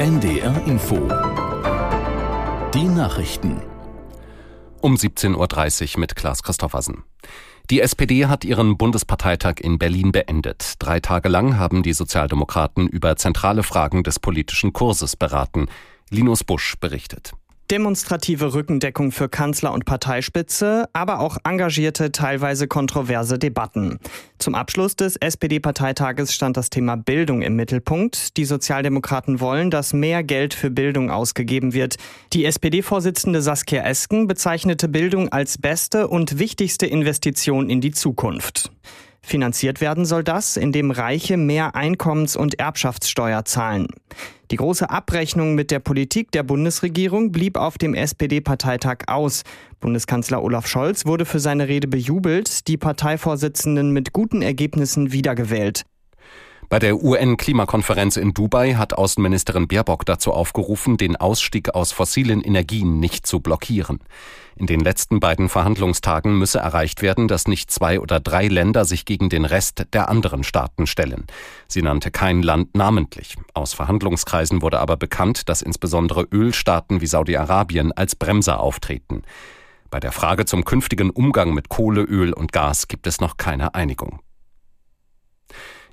NDR Info. Die Nachrichten. Um 17.30 Uhr mit Klaas Christoffersen. Die SPD hat ihren Bundesparteitag in Berlin beendet. Drei Tage lang haben die Sozialdemokraten über zentrale Fragen des politischen Kurses beraten. Linus Busch berichtet. Demonstrative Rückendeckung für Kanzler und Parteispitze, aber auch engagierte, teilweise kontroverse Debatten. Zum Abschluss des SPD-Parteitages stand das Thema Bildung im Mittelpunkt. Die Sozialdemokraten wollen, dass mehr Geld für Bildung ausgegeben wird. Die SPD-Vorsitzende Saskia Esken bezeichnete Bildung als beste und wichtigste Investition in die Zukunft. Finanziert werden soll das, indem Reiche mehr Einkommens- und Erbschaftssteuer zahlen. Die große Abrechnung mit der Politik der Bundesregierung blieb auf dem SPD-Parteitag aus. Bundeskanzler Olaf Scholz wurde für seine Rede bejubelt, die Parteivorsitzenden mit guten Ergebnissen wiedergewählt. Bei der UN-Klimakonferenz in Dubai hat Außenministerin Baerbock dazu aufgerufen, den Ausstieg aus fossilen Energien nicht zu blockieren. In den letzten beiden Verhandlungstagen müsse erreicht werden, dass nicht zwei oder drei Länder sich gegen den Rest der anderen Staaten stellen. Sie nannte kein Land namentlich. Aus Verhandlungskreisen wurde aber bekannt, dass insbesondere Ölstaaten wie Saudi-Arabien als Bremser auftreten. Bei der Frage zum künftigen Umgang mit Kohle, Öl und Gas gibt es noch keine Einigung.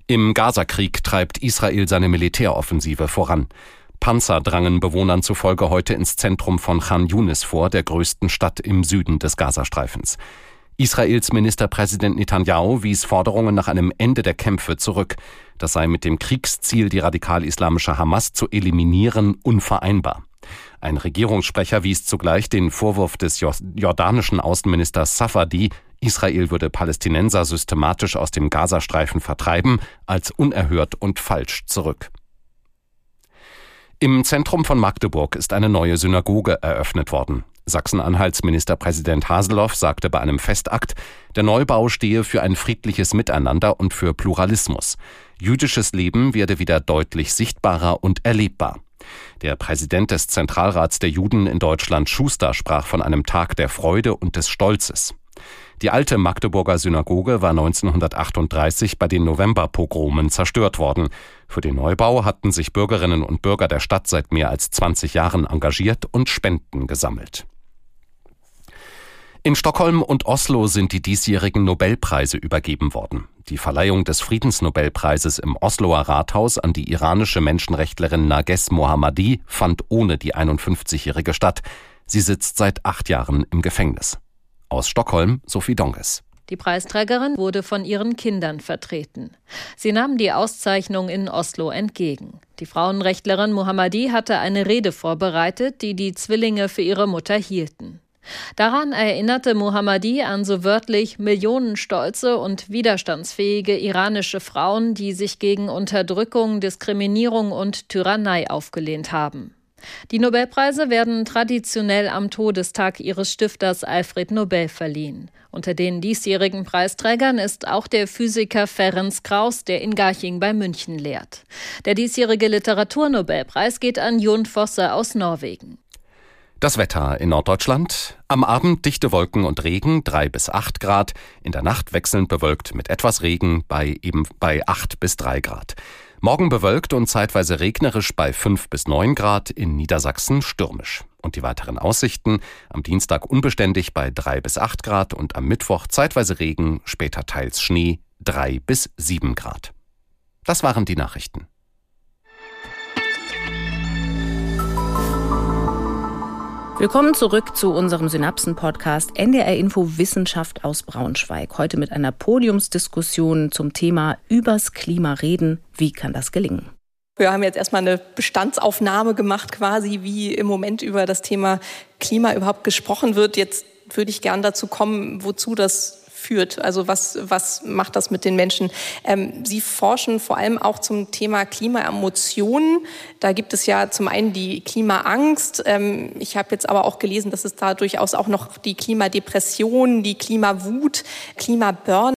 Im Gazakrieg treibt Israel seine Militäroffensive voran. Panzer drangen Bewohnern zufolge heute ins Zentrum von Khan Yunis vor, der größten Stadt im Süden des Gazastreifens. Israels Ministerpräsident Netanyahu wies Forderungen nach einem Ende der Kämpfe zurück. Das sei mit dem Kriegsziel, die radikal-islamische Hamas zu eliminieren, unvereinbar. Ein Regierungssprecher wies zugleich den Vorwurf des jordanischen Außenministers Safadi, Israel würde Palästinenser systematisch aus dem Gazastreifen vertreiben, als unerhört und falsch zurück. Im Zentrum von Magdeburg ist eine neue Synagoge eröffnet worden. Sachsen-Anhalts Ministerpräsident Haseloff sagte bei einem Festakt, der Neubau stehe für ein friedliches Miteinander und für Pluralismus. Jüdisches Leben werde wieder deutlich sichtbarer und erlebbar. Der Präsident des Zentralrats der Juden in Deutschland Schuster sprach von einem Tag der Freude und des Stolzes. Die alte Magdeburger Synagoge war 1938 bei den Novemberpogromen zerstört worden. Für den Neubau hatten sich Bürgerinnen und Bürger der Stadt seit mehr als 20 Jahren engagiert und Spenden gesammelt. In Stockholm und Oslo sind die diesjährigen Nobelpreise übergeben worden. Die Verleihung des Friedensnobelpreises im Osloer Rathaus an die iranische Menschenrechtlerin Nages Mohammadi fand ohne die 51-Jährige statt. Sie sitzt seit acht Jahren im Gefängnis. Aus Stockholm Sophie Donges. Die Preisträgerin wurde von ihren Kindern vertreten. Sie nahm die Auszeichnung in Oslo entgegen. Die Frauenrechtlerin Mohammadi hatte eine Rede vorbereitet, die die Zwillinge für ihre Mutter hielten. Daran erinnerte Mohammadi an so wörtlich millionenstolze und widerstandsfähige iranische Frauen, die sich gegen Unterdrückung, Diskriminierung und Tyrannei aufgelehnt haben. Die Nobelpreise werden traditionell am Todestag ihres Stifters Alfred Nobel verliehen. Unter den diesjährigen Preisträgern ist auch der Physiker Ferenc Krauss, der in Garching bei München lehrt. Der diesjährige Literaturnobelpreis geht an Jon Fosse aus Norwegen. Das Wetter in Norddeutschland. Am Abend dichte Wolken und Regen, drei bis acht Grad. In der Nacht wechselnd bewölkt mit etwas Regen bei eben bei acht bis drei Grad. Morgen bewölkt und zeitweise regnerisch bei 5 bis 9 Grad, in Niedersachsen stürmisch. Und die weiteren Aussichten am Dienstag unbeständig bei 3 bis 8 Grad und am Mittwoch zeitweise Regen, später teils Schnee 3 bis 7 Grad. Das waren die Nachrichten. Willkommen zurück zu unserem Synapsen-Podcast NDR Info Wissenschaft aus Braunschweig. Heute mit einer Podiumsdiskussion zum Thema Übers Klima reden. Wie kann das gelingen? Wir haben jetzt erstmal eine Bestandsaufnahme gemacht, quasi wie im Moment über das Thema Klima überhaupt gesprochen wird. Jetzt würde ich gern dazu kommen, wozu das führt. Also was, was macht das mit den Menschen? Ähm, Sie forschen vor allem auch zum Thema Klimaemotionen. Da gibt es ja zum einen die Klimaangst. Ähm, ich habe jetzt aber auch gelesen, dass es da durchaus auch noch die Klimadepression, die Klimawut, Klimaburn